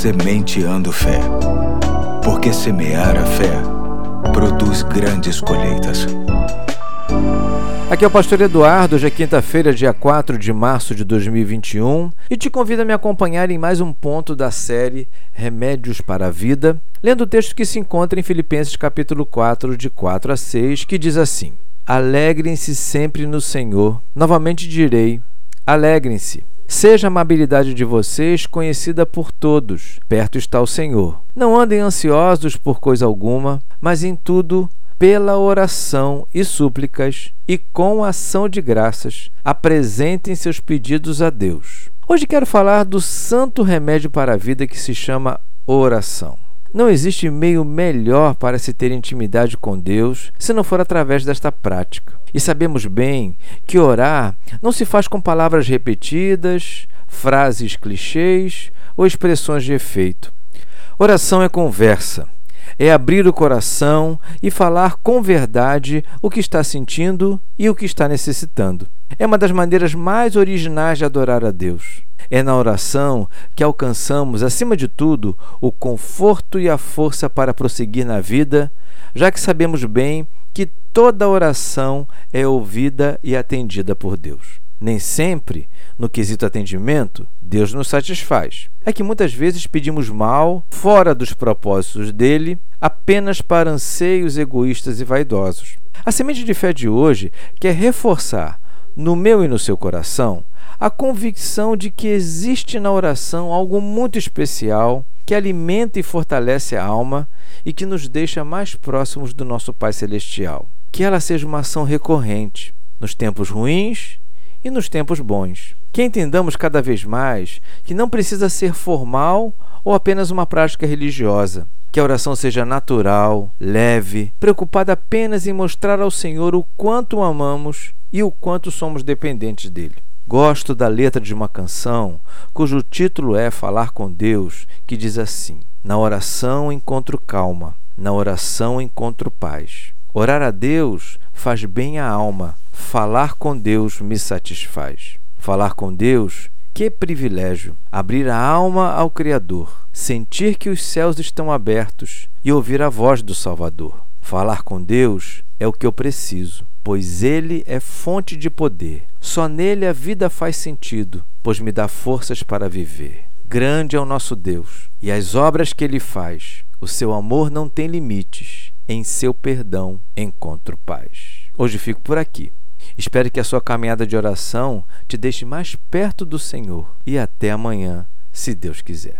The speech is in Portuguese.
Sementeando Fé. Porque semear a fé produz grandes colheitas. Aqui é o Pastor Eduardo, hoje é quinta-feira, dia 4 de março de 2021, e te convido a me acompanhar em mais um ponto da série Remédios para a Vida, lendo o texto que se encontra em Filipenses capítulo 4, de 4 a 6, que diz assim: Alegrem-se sempre no Senhor. Novamente direi: alegrem-se. Seja a amabilidade de vocês conhecida por todos. Perto está o Senhor. Não andem ansiosos por coisa alguma, mas em tudo pela oração e súplicas e com ação de graças, apresentem seus pedidos a Deus. Hoje quero falar do santo remédio para a vida que se chama oração. Não existe meio melhor para se ter intimidade com Deus se não for através desta prática. E sabemos bem que orar não se faz com palavras repetidas, frases clichês ou expressões de efeito. Oração é conversa, é abrir o coração e falar com verdade o que está sentindo e o que está necessitando. É uma das maneiras mais originais de adorar a Deus. É na oração que alcançamos, acima de tudo, o conforto e a força para prosseguir na vida, já que sabemos bem que toda oração é ouvida e atendida por Deus. Nem sempre, no quesito atendimento, Deus nos satisfaz. É que muitas vezes pedimos mal, fora dos propósitos dele, apenas para anseios egoístas e vaidosos. A semente de fé de hoje quer reforçar, no meu e no seu coração, a convicção de que existe na oração algo muito especial que alimenta e fortalece a alma e que nos deixa mais próximos do nosso Pai Celestial. Que ela seja uma ação recorrente, nos tempos ruins e nos tempos bons. Que entendamos cada vez mais que não precisa ser formal ou apenas uma prática religiosa. Que a oração seja natural, leve, preocupada apenas em mostrar ao Senhor o quanto o amamos e o quanto somos dependentes dele. Gosto da letra de uma canção cujo título é Falar com Deus, que diz assim: Na oração encontro calma, na oração encontro paz. Orar a Deus faz bem à alma, falar com Deus me satisfaz. Falar com Deus, que privilégio! Abrir a alma ao Criador, sentir que os céus estão abertos e ouvir a voz do Salvador. Falar com Deus é o que eu preciso, pois Ele é fonte de poder. Só nele a vida faz sentido, pois me dá forças para viver. Grande é o nosso Deus e as obras que Ele faz. O seu amor não tem limites. Em seu perdão encontro paz. Hoje fico por aqui. Espero que a sua caminhada de oração te deixe mais perto do Senhor. E até amanhã, se Deus quiser.